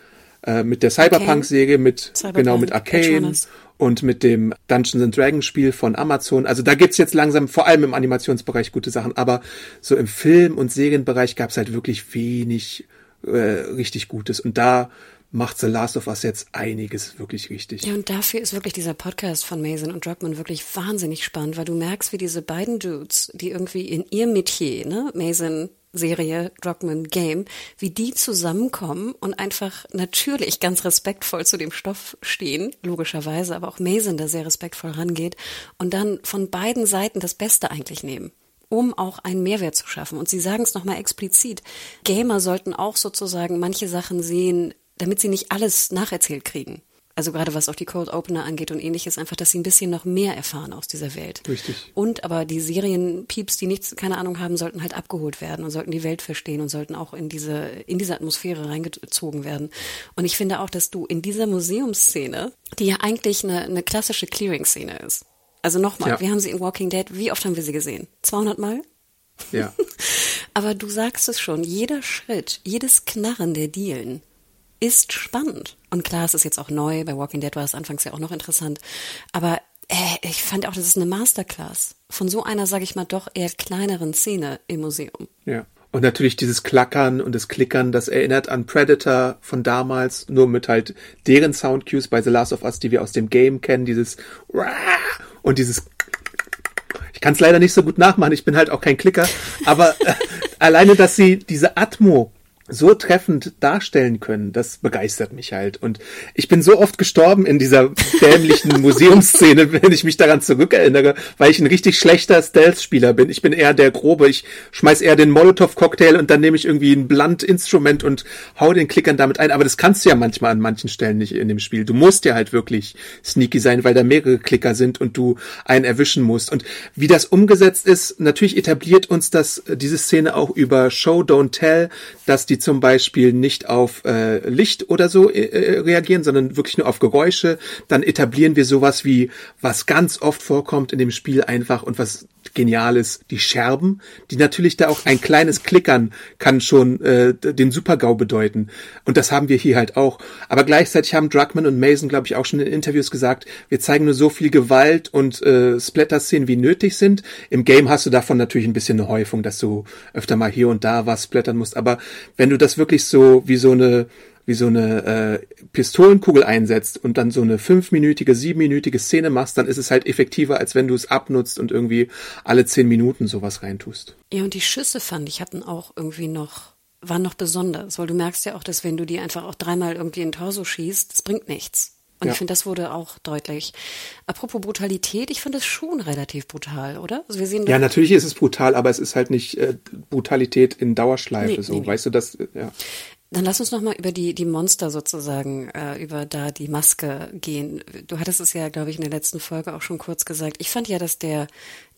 Äh, mit der Cyberpunk-Serie, mit Cyberpunk, genau mit Arcane und mit dem Dungeons and Dragons Spiel von Amazon. Also da gibt's jetzt langsam vor allem im Animationsbereich gute Sachen, aber so im Film- und Serienbereich gab's halt wirklich wenig äh, richtig Gutes. Und da macht The Last of Us jetzt einiges wirklich richtig. Ja, und dafür ist wirklich dieser Podcast von Mason und Druckmann wirklich wahnsinnig spannend, weil du merkst, wie diese beiden Dudes, die irgendwie in ihrem Metier, ne, Mason Serie Druckmann Game, wie die zusammenkommen und einfach natürlich ganz respektvoll zu dem Stoff stehen, logischerweise, aber auch Mason da sehr respektvoll rangeht und dann von beiden Seiten das Beste eigentlich nehmen um auch einen Mehrwert zu schaffen. Und Sie sagen es nochmal explizit. Gamer sollten auch sozusagen manche Sachen sehen, damit sie nicht alles nacherzählt kriegen. Also gerade was auch die Cold Opener angeht und ähnliches, einfach, dass sie ein bisschen noch mehr erfahren aus dieser Welt. Richtig. Und aber die Serienpieps, die nichts, keine Ahnung haben, sollten halt abgeholt werden und sollten die Welt verstehen und sollten auch in diese, in diese Atmosphäre reingezogen werden. Und ich finde auch, dass du in dieser Museumsszene, die ja eigentlich eine, eine klassische Clearing-Szene ist. Also nochmal, ja. wir haben sie in Walking Dead, wie oft haben wir sie gesehen? 200 Mal? Ja. Aber du sagst es schon, jeder Schritt, jedes Knarren der Dielen ist spannend. Und klar, es ist jetzt auch neu, bei Walking Dead war es anfangs ja auch noch interessant, aber äh, ich fand auch, das ist eine Masterclass von so einer, sage ich mal, doch eher kleineren Szene im Museum. Ja. Und natürlich dieses Klackern und das Klickern, das erinnert an Predator von damals, nur mit halt deren Soundcues bei The Last of Us, die wir aus dem Game kennen, dieses und dieses ich kann es leider nicht so gut nachmachen, ich bin halt auch kein Klicker, aber äh, alleine, dass sie diese Atmo so treffend darstellen können, das begeistert mich halt. Und ich bin so oft gestorben in dieser dämlichen Museumsszene, wenn ich mich daran zurückerinnere, weil ich ein richtig schlechter Stealth-Spieler bin. Ich bin eher der Grobe. Ich schmeiß eher den Molotow-Cocktail und dann nehme ich irgendwie ein Blunt-Instrument und hau den Klickern damit ein. Aber das kannst du ja manchmal an manchen Stellen nicht in dem Spiel. Du musst ja halt wirklich sneaky sein, weil da mehrere Klicker sind und du einen erwischen musst. Und wie das umgesetzt ist, natürlich etabliert uns das, diese Szene auch über Show, Don't Tell, dass die zum Beispiel nicht auf äh, Licht oder so äh, äh, reagieren, sondern wirklich nur auf Geräusche, dann etablieren wir sowas wie, was ganz oft vorkommt in dem Spiel einfach und was genial ist, die Scherben, die natürlich da auch ein kleines Klickern kann schon äh, den Supergau bedeuten. Und das haben wir hier halt auch. Aber gleichzeitig haben Druckmann und Mason, glaube ich, auch schon in Interviews gesagt, wir zeigen nur so viel Gewalt und äh, Splatter-Szenen, wie nötig sind. Im Game hast du davon natürlich ein bisschen eine Häufung, dass du öfter mal hier und da was splattern musst. Aber wenn du das wirklich so wie so eine wie so eine äh, Pistolenkugel einsetzt und dann so eine fünfminütige, siebenminütige Szene machst, dann ist es halt effektiver, als wenn du es abnutzt und irgendwie alle zehn Minuten sowas reintust. Ja, und die Schüsse fand ich hatten auch irgendwie noch waren noch besonders, weil du merkst ja auch, dass wenn du die einfach auch dreimal irgendwie in den Torso schießt, das bringt nichts. Und ja. ich finde, das wurde auch deutlich. Apropos Brutalität, ich finde es schon relativ brutal, oder? Also wir sehen ja, natürlich ist es brutal, aber es ist halt nicht äh, Brutalität in Dauerschleife. Nee, so, nee, nee. weißt du das? Ja. Dann lass uns nochmal über die, die Monster sozusagen, äh, über da die Maske gehen. Du hattest es ja, glaube ich, in der letzten Folge auch schon kurz gesagt. Ich fand ja, dass der,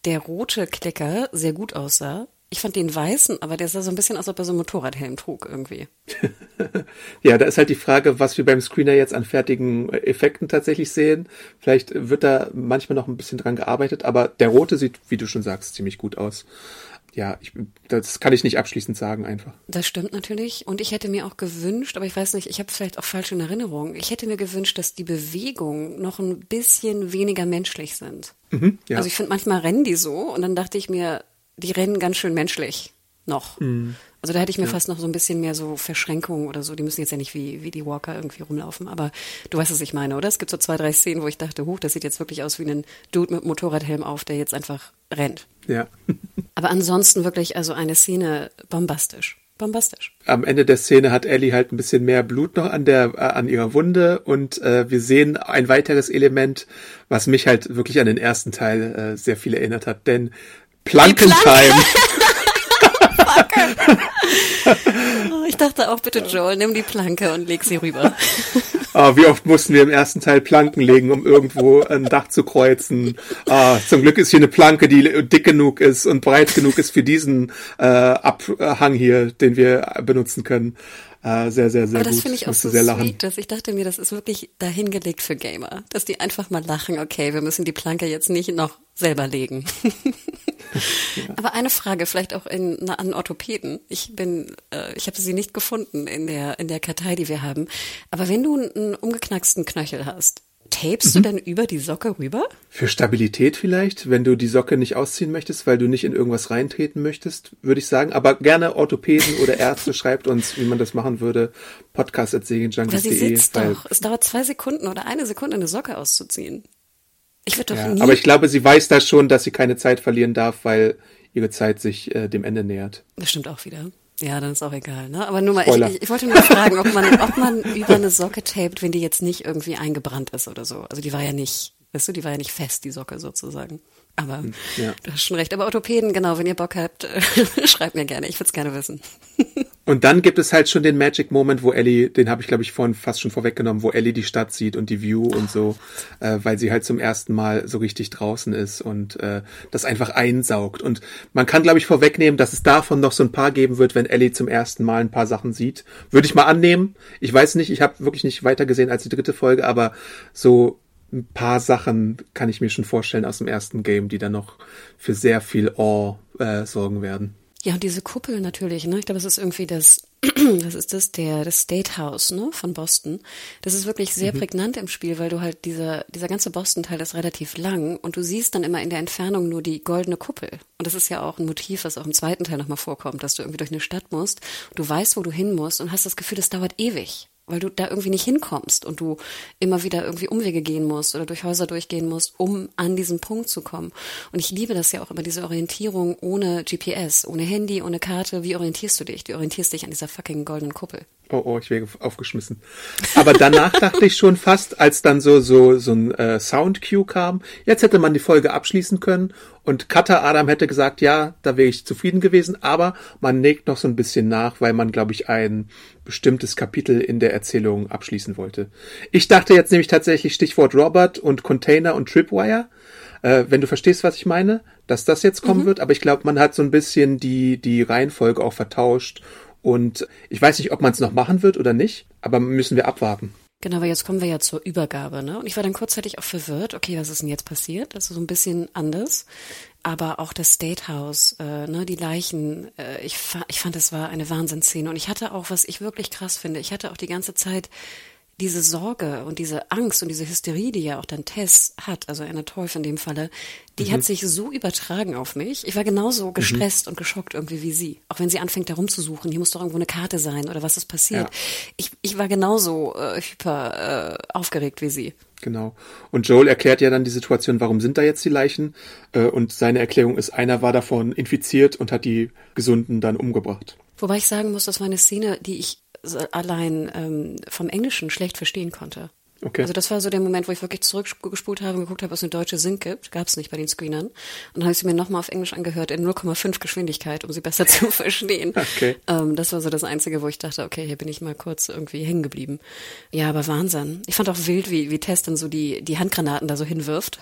der rote Klicker sehr gut aussah. Ich fand den weißen, aber der sah so ein bisschen aus, als ob er so einen Motorradhelm trug irgendwie. ja, da ist halt die Frage, was wir beim Screener jetzt an fertigen Effekten tatsächlich sehen. Vielleicht wird da manchmal noch ein bisschen dran gearbeitet, aber der rote sieht, wie du schon sagst, ziemlich gut aus ja, ich, das kann ich nicht abschließend sagen einfach. Das stimmt natürlich. Und ich hätte mir auch gewünscht, aber ich weiß nicht, ich habe vielleicht auch falsche Erinnerungen. Ich hätte mir gewünscht, dass die Bewegungen noch ein bisschen weniger menschlich sind. Mhm, ja. Also ich finde, manchmal rennen die so und dann dachte ich mir, die rennen ganz schön menschlich noch. Mhm. Also da hätte ich mir ja. fast noch so ein bisschen mehr so Verschränkungen oder so. Die müssen jetzt ja nicht wie, wie die Walker irgendwie rumlaufen. Aber du weißt, was ich meine, oder? Es gibt so zwei, drei Szenen, wo ich dachte, huch, das sieht jetzt wirklich aus wie ein Dude mit Motorradhelm auf, der jetzt einfach rennt. Ja. Aber ansonsten wirklich, also eine Szene bombastisch. Bombastisch. Am Ende der Szene hat Ellie halt ein bisschen mehr Blut noch an der äh, an ihrer Wunde und äh, wir sehen ein weiteres Element, was mich halt wirklich an den ersten Teil äh, sehr viel erinnert hat, denn Plankentime. oh, ich dachte auch, bitte Joel, nimm die Planke und leg sie rüber. Oh, wie oft mussten wir im ersten Teil Planken legen, um irgendwo ein Dach zu kreuzen. Oh, zum Glück ist hier eine Planke, die dick genug ist und breit genug ist für diesen äh, Abhang hier, den wir benutzen können. Äh, sehr, sehr, sehr Aber das finde ich auch so sehr sweet, dass ich dachte mir, das ist wirklich dahingelegt für Gamer, dass die einfach mal lachen, okay, wir müssen die Planke jetzt nicht noch selber legen. Aber eine Frage, vielleicht auch in, an Orthopäden. Ich bin, äh, ich habe sie nicht gefunden in der in der Kartei, die wir haben. Aber wenn du einen umgeknacksten Knöchel hast, tapest mhm. du dann über die Socke rüber? Für Stabilität vielleicht, wenn du die Socke nicht ausziehen möchtest, weil du nicht in irgendwas reintreten möchtest, würde ich sagen. Aber gerne Orthopäden oder Ärzte schreibt uns, wie man das machen würde. Podcast.segenjunkies.de. Aber sie sitzt doch. Es dauert zwei Sekunden oder eine Sekunde, eine Socke auszuziehen. Ich würde doch ja, nie. Aber ich glaube, sie weiß da schon, dass sie keine Zeit verlieren darf, weil ihre Zeit sich äh, dem Ende nähert. Das stimmt auch wieder. Ja, dann ist auch egal. Ne? Aber nur mal, ich, ich, ich, wollte nur fragen, ob man, ob man über eine Socke tapet, wenn die jetzt nicht irgendwie eingebrannt ist oder so. Also die war ja nicht, weißt du, die war ja nicht fest, die Socke sozusagen. Aber hm, ja. du hast schon recht. Aber Orthopäden, genau, wenn ihr Bock habt, schreibt mir gerne. Ich würde es gerne wissen. und dann gibt es halt schon den Magic Moment, wo Ellie, den habe ich glaube ich vorhin fast schon vorweggenommen, wo Ellie die Stadt sieht und die View und so, äh, weil sie halt zum ersten Mal so richtig draußen ist und äh, das einfach einsaugt. Und man kann glaube ich vorwegnehmen, dass es davon noch so ein paar geben wird, wenn Ellie zum ersten Mal ein paar Sachen sieht. Würde ich mal annehmen. Ich weiß nicht, ich habe wirklich nicht weiter gesehen als die dritte Folge, aber so ein paar Sachen kann ich mir schon vorstellen aus dem ersten Game, die dann noch für sehr viel Awe äh, sorgen werden. Ja, und diese Kuppel natürlich, ne? Ich glaube, es ist irgendwie das, das ist das, der, das State House, ne, von Boston. Das ist wirklich sehr mhm. prägnant im Spiel, weil du halt dieser, dieser ganze Boston-Teil ist relativ lang und du siehst dann immer in der Entfernung nur die goldene Kuppel. Und das ist ja auch ein Motiv, was auch im zweiten Teil nochmal vorkommt, dass du irgendwie durch eine Stadt musst, du weißt, wo du hin musst und hast das Gefühl, das dauert ewig weil du da irgendwie nicht hinkommst und du immer wieder irgendwie Umwege gehen musst oder durch Häuser durchgehen musst, um an diesen Punkt zu kommen. Und ich liebe das ja auch immer, diese Orientierung ohne GPS, ohne Handy, ohne Karte. Wie orientierst du dich? Du orientierst dich an dieser fucking goldenen Kuppel. Oh, oh, ich wäre aufgeschmissen. Aber danach dachte ich schon fast, als dann so so so ein äh, Sound Cue kam, jetzt hätte man die Folge abschließen können und Cutter Adam hätte gesagt, ja, da wäre ich zufrieden gewesen, aber man legt noch so ein bisschen nach, weil man, glaube ich, ein bestimmtes Kapitel in der Erzählung abschließen wollte. Ich dachte jetzt nämlich tatsächlich Stichwort Robert und Container und Tripwire. Äh, wenn du verstehst, was ich meine, dass das jetzt kommen mhm. wird, aber ich glaube, man hat so ein bisschen die, die Reihenfolge auch vertauscht und ich weiß nicht, ob man es noch machen wird oder nicht, aber müssen wir abwarten. Genau, aber jetzt kommen wir ja zur Übergabe, ne? Und ich war dann kurzzeitig auch verwirrt, okay, was ist denn jetzt passiert? Das ist so ein bisschen anders. Aber auch das State House, äh, ne, die Leichen, äh, ich, fa ich fand, das war eine Wahnsinnsszene. Und ich hatte auch, was ich wirklich krass finde, ich hatte auch die ganze Zeit diese Sorge und diese Angst und diese Hysterie, die ja auch dann Tess hat, also Anna Teuf in dem Falle, die mhm. hat sich so übertragen auf mich. Ich war genauso mhm. gestresst mhm. und geschockt irgendwie wie sie. Auch wenn sie anfängt, da rumzusuchen, hier muss doch irgendwo eine Karte sein oder was ist passiert. Ja. Ich, ich war genauso äh, hyper äh, aufgeregt wie sie. Genau. Und Joel erklärt ja dann die Situation, warum sind da jetzt die Leichen? Äh, und seine Erklärung ist, einer war davon infiziert und hat die Gesunden dann umgebracht. Wobei ich sagen muss, das war eine Szene, die ich allein ähm, vom Englischen schlecht verstehen konnte. Okay. Also das war so der Moment, wo ich wirklich zurückgespult habe und geguckt habe, was eine deutsche Sync gibt. Gab es nicht bei den Screenern. Und dann habe ich sie mir nochmal auf Englisch angehört in 0,5 Geschwindigkeit, um sie besser zu verstehen. Okay. Ähm, das war so das Einzige, wo ich dachte, okay, hier bin ich mal kurz irgendwie hängen geblieben. Ja, aber Wahnsinn. Ich fand auch wild, wie, wie Tess dann so die, die Handgranaten da so hinwirft.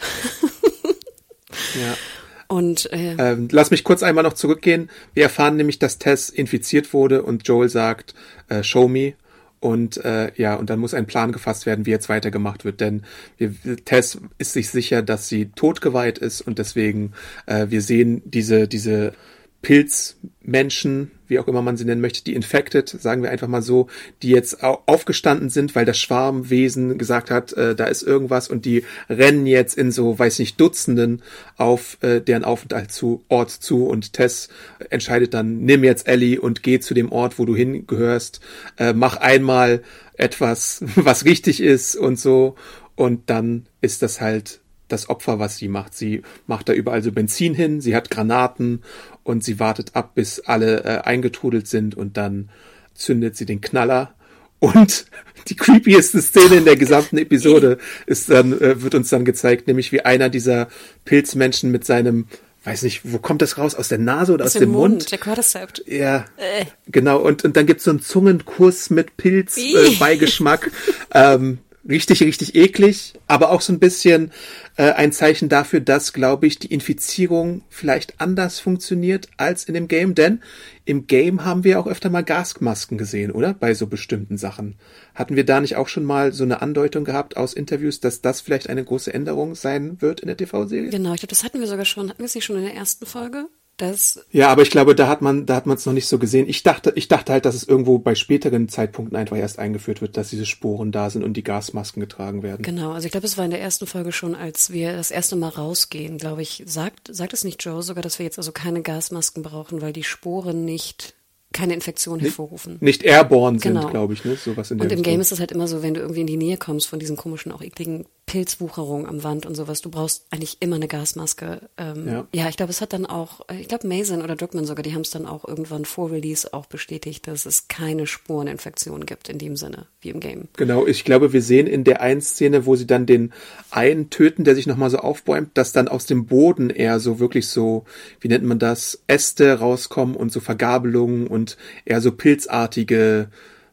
ja. Und äh, ähm, lass mich kurz einmal noch zurückgehen. Wir erfahren nämlich, dass Tess infiziert wurde und Joel sagt, äh, show me. Und äh, ja, und dann muss ein Plan gefasst werden, wie jetzt weitergemacht wird. Denn wir, Tess ist sich sicher, dass sie totgeweiht ist und deswegen äh, wir sehen diese diese Pilzmenschen, wie auch immer man sie nennen möchte, die infected, sagen wir einfach mal so, die jetzt aufgestanden sind, weil das Schwarmwesen gesagt hat, äh, da ist irgendwas und die rennen jetzt in so, weiß nicht, Dutzenden auf äh, deren Aufenthalt zu, Ort zu und Tess entscheidet dann, nimm jetzt Ellie und geh zu dem Ort, wo du hingehörst, äh, mach einmal etwas, was richtig ist und so und dann ist das halt das Opfer, was sie macht. Sie macht da überall so Benzin hin, sie hat Granaten und sie wartet ab, bis alle äh, eingetrudelt sind und dann zündet sie den Knaller. Und die creepieste Szene in der gesamten Episode ist dann, äh, wird uns dann gezeigt, nämlich wie einer dieser Pilzmenschen mit seinem weiß nicht, wo kommt das raus? Aus der Nase oder aus, aus dem Mund? Mund? Der Cordyceps. Ja, äh. genau. Und, und dann gibt's so einen Zungenkuss mit Pilzbeigeschmack. Äh, ähm, richtig, richtig eklig, aber auch so ein bisschen äh, ein Zeichen dafür, dass, glaube ich, die Infizierung vielleicht anders funktioniert als in dem Game, denn im Game haben wir auch öfter mal Gasmasken gesehen, oder? Bei so bestimmten Sachen. Hatten wir da nicht auch schon mal so eine Andeutung gehabt aus Interviews, dass das vielleicht eine große Änderung sein wird in der TV-Serie? Genau, ich glaube, das hatten wir sogar schon. Hatten wir es nicht schon in der ersten Folge? Das ja, aber ich glaube, da hat man, da hat man es noch nicht so gesehen. Ich dachte, ich dachte halt, dass es irgendwo bei späteren Zeitpunkten einfach erst eingeführt wird, dass diese Sporen da sind und die Gasmasken getragen werden. Genau, also ich glaube, es war in der ersten Folge schon, als wir das erste Mal rausgehen, glaube ich, sagt, sagt es nicht Joe sogar, dass wir jetzt also keine Gasmasken brauchen, weil die Sporen nicht keine Infektion hervorrufen. Nicht airborne sind, genau. glaube ich, ne? Sowas in der Und im Game ist es halt immer so, wenn du irgendwie in die Nähe kommst von diesen komischen, auch ekligen Pilzwucherungen am Wand und sowas, du brauchst eigentlich immer eine Gasmaske. Ähm, ja. ja, ich glaube, es hat dann auch, ich glaube, Mason oder Druckmann sogar, die haben es dann auch irgendwann vor Release auch bestätigt, dass es keine Spureninfektion gibt in dem Sinne, wie im Game. Genau, ich glaube, wir sehen in der einen Szene, wo sie dann den einen töten, der sich nochmal so aufbäumt, dass dann aus dem Boden eher so wirklich so, wie nennt man das, Äste rauskommen und so Vergabelungen und und eher so pilzartige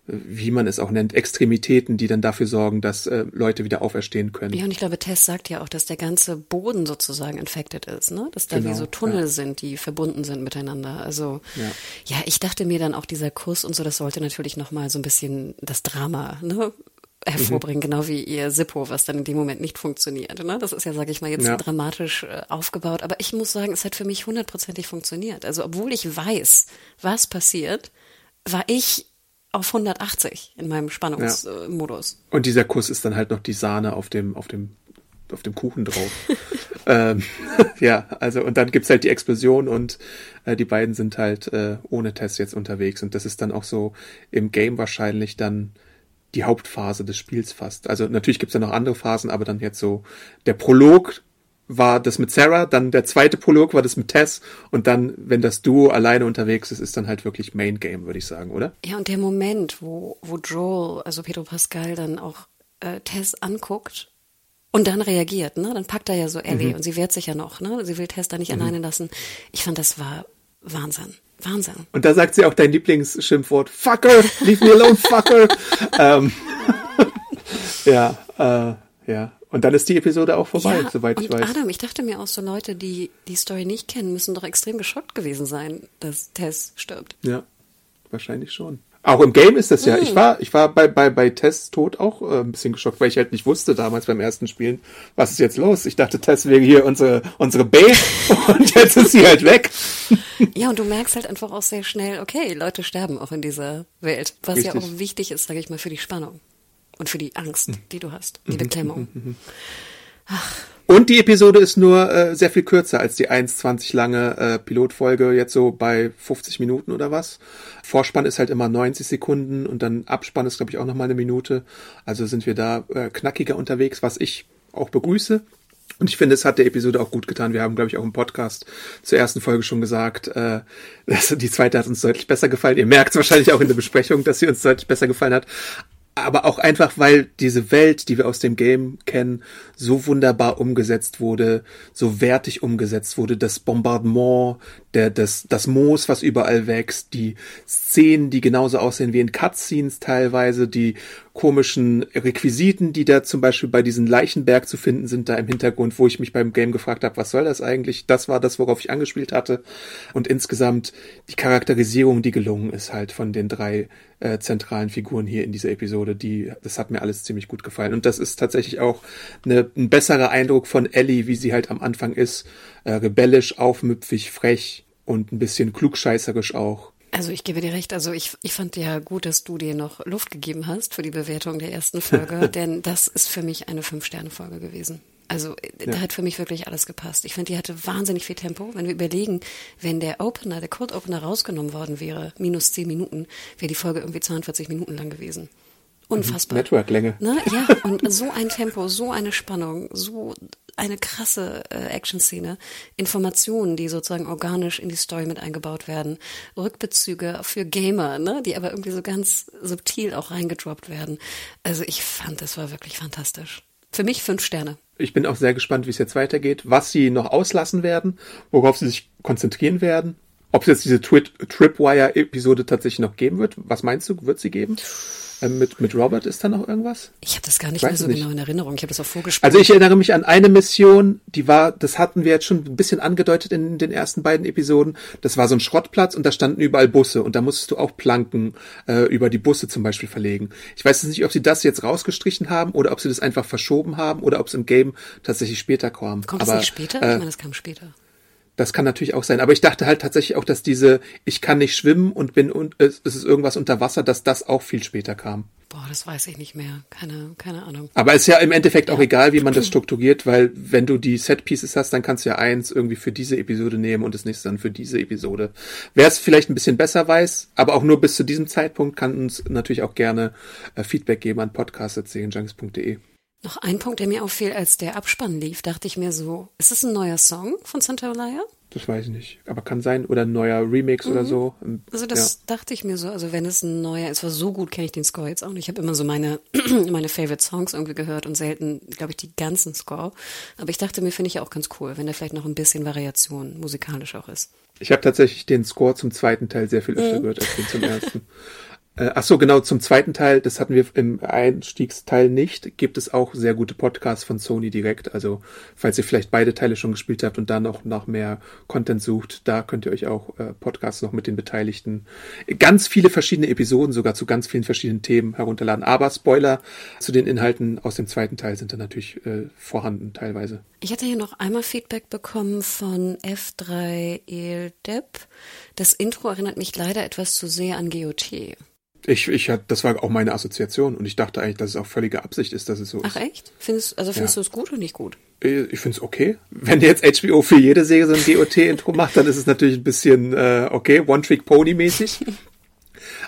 wie man es auch nennt, Extremitäten, die dann dafür sorgen, dass äh, Leute wieder auferstehen können. Ja, und ich glaube, Tess sagt ja auch, dass der ganze Boden sozusagen infected ist, ne? Dass da genau, wie so Tunnel ja. sind, die verbunden sind miteinander. Also ja. ja, ich dachte mir dann auch dieser Kuss und so, das sollte natürlich nochmal so ein bisschen das Drama, ne? hervorbringen, mhm. genau wie ihr Sippo, was dann in dem Moment nicht funktioniert. Ne? Das ist ja, sage ich mal, jetzt ja. dramatisch äh, aufgebaut. Aber ich muss sagen, es hat für mich hundertprozentig funktioniert. Also obwohl ich weiß, was passiert, war ich auf 180 in meinem Spannungsmodus. Ja. Und dieser Kuss ist dann halt noch die Sahne auf dem, auf dem, auf dem Kuchen drauf. ähm, ja, also und dann gibt's halt die Explosion und äh, die beiden sind halt äh, ohne Test jetzt unterwegs. Und das ist dann auch so im Game wahrscheinlich dann die Hauptphase des Spiels fast. Also natürlich gibt's ja noch andere Phasen, aber dann jetzt so der Prolog war das mit Sarah, dann der zweite Prolog war das mit Tess und dann, wenn das Duo alleine unterwegs ist, ist dann halt wirklich Main Game, würde ich sagen, oder? Ja, und der Moment, wo, wo Joel, also Pedro Pascal, dann auch äh, Tess anguckt und dann reagiert, ne? Dann packt er ja so Ellie mhm. und sie wehrt sich ja noch, ne? Sie will Tess da nicht mhm. alleine lassen. Ich fand, das war Wahnsinn. Wahnsinn. Und da sagt sie auch dein Lieblingsschimpfwort, Fucker, leave me alone, Fucker. ähm, ja, äh, ja. Und dann ist die Episode auch vorbei, ja, soweit ich weiß. Adam, ich dachte mir auch so Leute, die die Story nicht kennen, müssen doch extrem geschockt gewesen sein, dass Tess stirbt. Ja, wahrscheinlich schon. Auch im Game ist das ja. Ich hm. war, ich war bei, bei, bei Tess Tod auch äh, ein bisschen geschockt, weil ich halt nicht wusste damals beim ersten Spielen, was ist jetzt los. Ich dachte, Tess wäre hier unsere, unsere Babe und jetzt ist sie halt weg. Ja, und du merkst halt einfach auch sehr schnell, okay, Leute sterben auch in dieser Welt. Was Richtig. ja auch wichtig ist, sage ich mal, für die Spannung und für die Angst, hm. die du hast, die mhm, Beklemmung. Mhm, mhm, Ach. Und die Episode ist nur äh, sehr viel kürzer als die 1,20 lange äh, Pilotfolge, jetzt so bei 50 Minuten oder was. Vorspann ist halt immer 90 Sekunden und dann Abspann ist, glaube ich, auch nochmal eine Minute. Also sind wir da äh, knackiger unterwegs, was ich auch begrüße. Und ich finde, es hat der Episode auch gut getan. Wir haben, glaube ich, auch im Podcast zur ersten Folge schon gesagt, äh, dass die zweite hat uns deutlich besser gefallen. Ihr merkt es wahrscheinlich auch in der Besprechung, dass sie uns deutlich besser gefallen hat aber auch einfach, weil diese Welt, die wir aus dem Game kennen, so wunderbar umgesetzt wurde, so wertig umgesetzt wurde, das Bombardement, der, das, das Moos, was überall wächst, die Szenen, die genauso aussehen wie in Cutscenes teilweise, die komischen Requisiten, die da zum Beispiel bei diesem Leichenberg zu finden sind, da im Hintergrund, wo ich mich beim Game gefragt habe, was soll das eigentlich? Das war das, worauf ich angespielt hatte. Und insgesamt die Charakterisierung, die gelungen ist halt von den drei äh, zentralen Figuren hier in dieser Episode, die, das hat mir alles ziemlich gut gefallen. Und das ist tatsächlich auch eine, ein besserer Eindruck von Ellie, wie sie halt am Anfang ist. Äh, rebellisch, aufmüpfig, frech und ein bisschen klugscheißerisch auch. Also ich gebe dir recht, also ich, ich fand ja gut, dass du dir noch Luft gegeben hast für die Bewertung der ersten Folge, denn das ist für mich eine Fünf-Sterne-Folge gewesen. Also äh, ja. da hat für mich wirklich alles gepasst. Ich finde, die hatte wahnsinnig viel Tempo. Wenn wir überlegen, wenn der Opener, der Code Opener rausgenommen worden wäre, minus zehn Minuten, wäre die Folge irgendwie 42 Minuten lang gewesen. Unfassbar. Networklänge. Ne? Ja, und so ein Tempo, so eine Spannung, so eine krasse äh, Action-Szene, Informationen, die sozusagen organisch in die Story mit eingebaut werden, Rückbezüge für Gamer, ne, die aber irgendwie so ganz subtil auch reingedroppt werden. Also ich fand, das war wirklich fantastisch. Für mich fünf Sterne. Ich bin auch sehr gespannt, wie es jetzt weitergeht, was sie noch auslassen werden, worauf sie sich konzentrieren werden. Ob es jetzt diese Tripwire-Episode tatsächlich noch geben wird. Was meinst du, wird sie geben? Ähm, mit, mit Robert ist da noch irgendwas? Ich habe das gar nicht mehr so nicht. genau in Erinnerung. Ich habe das auch vorgespielt. Also ich erinnere mich an eine Mission, die war, das hatten wir jetzt schon ein bisschen angedeutet in den ersten beiden Episoden. Das war so ein Schrottplatz und da standen überall Busse und da musstest du auch Planken äh, über die Busse zum Beispiel verlegen. Ich weiß nicht, ob sie das jetzt rausgestrichen haben oder ob sie das einfach verschoben haben oder ob es im Game tatsächlich später kam. Kommt es nicht später? Äh, ich meine, es kam später. Das kann natürlich auch sein. Aber ich dachte halt tatsächlich auch, dass diese Ich kann nicht schwimmen und bin und es ist irgendwas unter Wasser, dass das auch viel später kam. Boah, das weiß ich nicht mehr. Keine, keine Ahnung. Aber ist ja im Endeffekt auch egal, wie man das strukturiert, weil wenn du die Set Pieces hast, dann kannst du ja eins irgendwie für diese Episode nehmen und das nächste dann für diese Episode. Wer es vielleicht ein bisschen besser weiß, aber auch nur bis zu diesem Zeitpunkt, kann uns natürlich auch gerne äh, Feedback geben an podcast.serienjunkies.de. Noch ein Punkt, der mir auffiel, als der Abspann lief, dachte ich mir so, ist es ein neuer Song von Santa Olaya? Das weiß ich nicht. Aber kann sein. Oder ein neuer Remix mhm. oder so. Also das ja. dachte ich mir so. Also wenn es ein neuer ist, war so gut, kenne ich den Score jetzt auch nicht. Ich habe immer so meine, meine Favorite Songs irgendwie gehört und selten, glaube ich, die ganzen Score. Aber ich dachte mir, finde ich auch ganz cool, wenn da vielleicht noch ein bisschen Variation musikalisch auch ist. Ich habe tatsächlich den Score zum zweiten Teil sehr viel öfter mhm. gehört als den zum ersten. Äh, ach so, genau, zum zweiten Teil, das hatten wir im Einstiegsteil nicht, gibt es auch sehr gute Podcasts von Sony direkt. Also, falls ihr vielleicht beide Teile schon gespielt habt und dann noch nach mehr Content sucht, da könnt ihr euch auch äh, Podcasts noch mit den Beteiligten, ganz viele verschiedene Episoden sogar zu ganz vielen verschiedenen Themen herunterladen. Aber Spoiler zu den Inhalten aus dem zweiten Teil sind dann natürlich äh, vorhanden teilweise. Ich hatte hier noch einmal Feedback bekommen von F3 Eldep. Das Intro erinnert mich leider etwas zu sehr an GOT. Ich, ich, das war auch meine Assoziation und ich dachte eigentlich, dass es auch völlige Absicht ist, dass es so Ach ist. Ach echt? Findest, also findest ja. du es gut oder nicht gut? Äh, ich finde es okay. Wenn jetzt HBO für jede Serie so ein GOT-Intro macht, dann ist es natürlich ein bisschen äh, okay, One-Trick-Pony-mäßig.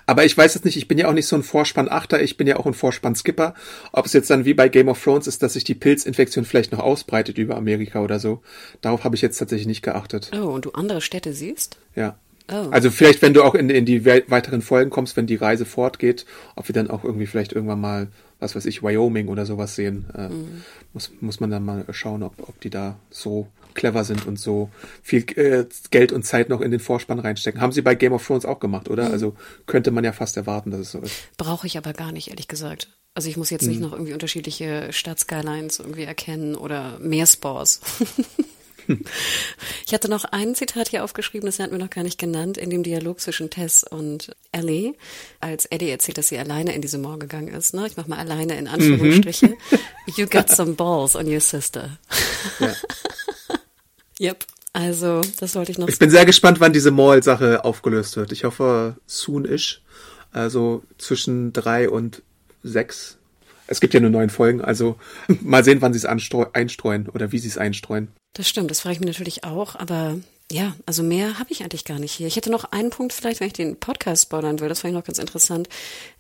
Aber ich weiß jetzt nicht, ich bin ja auch nicht so ein Vorspann-Achter, ich bin ja auch ein Vorspann-Skipper. Ob es jetzt dann wie bei Game of Thrones ist, dass sich die Pilzinfektion vielleicht noch ausbreitet über Amerika oder so. Darauf habe ich jetzt tatsächlich nicht geachtet. Oh, und du andere Städte siehst? Ja. Oh. Also vielleicht, wenn du auch in, in die weiteren Folgen kommst, wenn die Reise fortgeht, ob wir dann auch irgendwie vielleicht irgendwann mal, was weiß ich, Wyoming oder sowas sehen, äh, mhm. muss, muss man dann mal schauen, ob, ob die da so clever sind und so viel äh, Geld und Zeit noch in den Vorspann reinstecken. Haben sie bei Game of Thrones auch gemacht, oder? Mhm. Also könnte man ja fast erwarten, dass es so ist. Brauche ich aber gar nicht, ehrlich gesagt. Also ich muss jetzt nicht mhm. noch irgendwie unterschiedliche Stadtskylines irgendwie erkennen oder Meerspores. Ich hatte noch ein Zitat hier aufgeschrieben, das hatten wir noch gar nicht genannt, in dem Dialog zwischen Tess und Ellie, als Eddie erzählt, dass sie alleine in diese Mall gegangen ist. Ne? Ich mach mal alleine in Anführungsstriche. Mhm. You got some balls on your sister. Ja. yep. Also, das wollte ich noch. Ich bin sehr gespannt, wann diese Mall-Sache aufgelöst wird. Ich hoffe, soon-ish. Also zwischen drei und sechs. Es gibt ja nur neun Folgen, also mal sehen, wann sie es einstreuen oder wie sie es einstreuen. Das stimmt, das frage ich mich natürlich auch, aber ja, also mehr habe ich eigentlich gar nicht hier. Ich hätte noch einen Punkt vielleicht, wenn ich den Podcast spoilern will, das fand ich noch ganz interessant.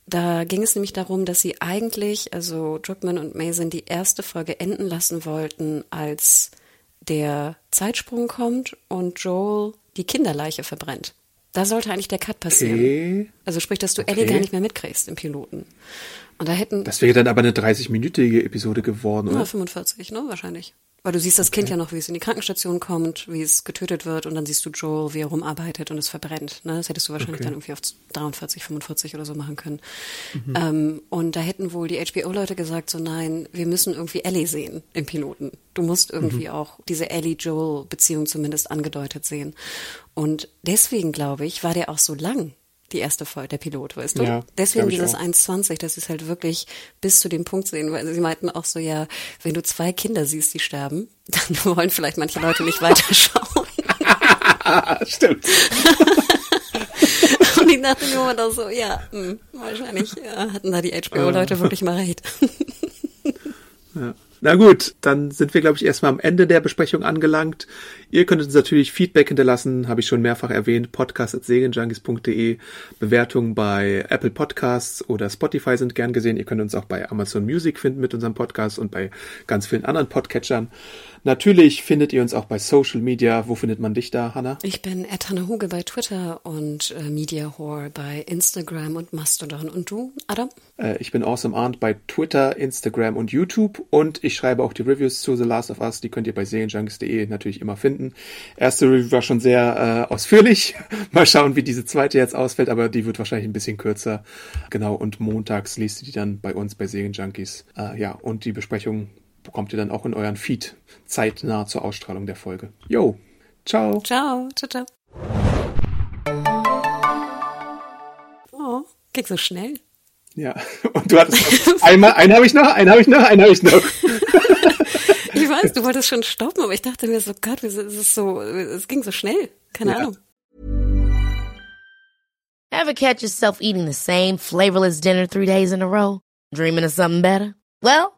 Da ging es nämlich darum, dass sie eigentlich, also Druckmann und Mason, die erste Folge enden lassen wollten, als der Zeitsprung kommt und Joel die Kinderleiche verbrennt. Da sollte eigentlich der Cut passieren. Okay. Also sprich, dass du okay. Ellie gar nicht mehr mitkriegst im Piloten. Und da hätten. Das wäre dann aber eine 30-minütige Episode geworden, oder? Ja, 45, ne? Wahrscheinlich. Weil du siehst das okay. Kind ja noch, wie es in die Krankenstation kommt, wie es getötet wird und dann siehst du Joel, wie er rumarbeitet und es verbrennt. Ne? Das hättest du wahrscheinlich okay. dann irgendwie auf 43, 45 oder so machen können. Mhm. Ähm, und da hätten wohl die HBO-Leute gesagt, so nein, wir müssen irgendwie Ellie sehen im Piloten. Du musst irgendwie mhm. auch diese Ellie-Joel-Beziehung zumindest angedeutet sehen. Und deswegen, glaube ich, war der auch so lang die erste Folge, der Pilot, weißt du? Ja, Deswegen dieses 1,20, das ist halt wirklich bis zu dem Punkt sehen, weil sie meinten auch so, ja, wenn du zwei Kinder siehst, die sterben, dann wollen vielleicht manche Leute nicht weiterschauen. Stimmt. Und ich dachte mir immer so, ja, mh, hm, wahrscheinlich ja, hatten da die HBO-Leute wirklich mal recht. ja. Na gut, dann sind wir, glaube ich, erstmal am Ende der Besprechung angelangt. Ihr könnt uns natürlich Feedback hinterlassen, habe ich schon mehrfach erwähnt, podcast.segenjunkies.de, Bewertungen bei Apple Podcasts oder Spotify sind gern gesehen. Ihr könnt uns auch bei Amazon Music finden mit unserem Podcast und bei ganz vielen anderen Podcatchern. Natürlich findet ihr uns auch bei Social Media. Wo findet man dich da, Hanna? Ich bin Hanna Huge bei Twitter und äh, Media Whore bei Instagram und Mastodon. Und du, Adam? Äh, ich bin Awesome Arndt bei Twitter, Instagram und YouTube. Und ich schreibe auch die Reviews zu The Last of Us. Die könnt ihr bei serienjunkies.de natürlich immer finden. Erste Review war schon sehr äh, ausführlich. Mal schauen, wie diese zweite jetzt ausfällt, aber die wird wahrscheinlich ein bisschen kürzer. Genau, und montags liest ihr die dann bei uns bei Serienjunkies. Äh, ja, und die Besprechung bekommt ihr dann auch in euren Feed zeitnah zur Ausstrahlung der Folge. Jo, ciao. Ciao, ciao, ciao. Oh, geht so schnell. Ja, und du hattest einmal, einen habe ich noch, einen habe ich noch, einen habe ich noch. ich weiß, du wolltest schon stoppen, aber ich dachte mir so, Gott, es ist so, es ging so schnell. Keine ja. Ahnung. Ever catch yourself eating the same flavorless dinner three days in a row? Dreaming of something better? Well,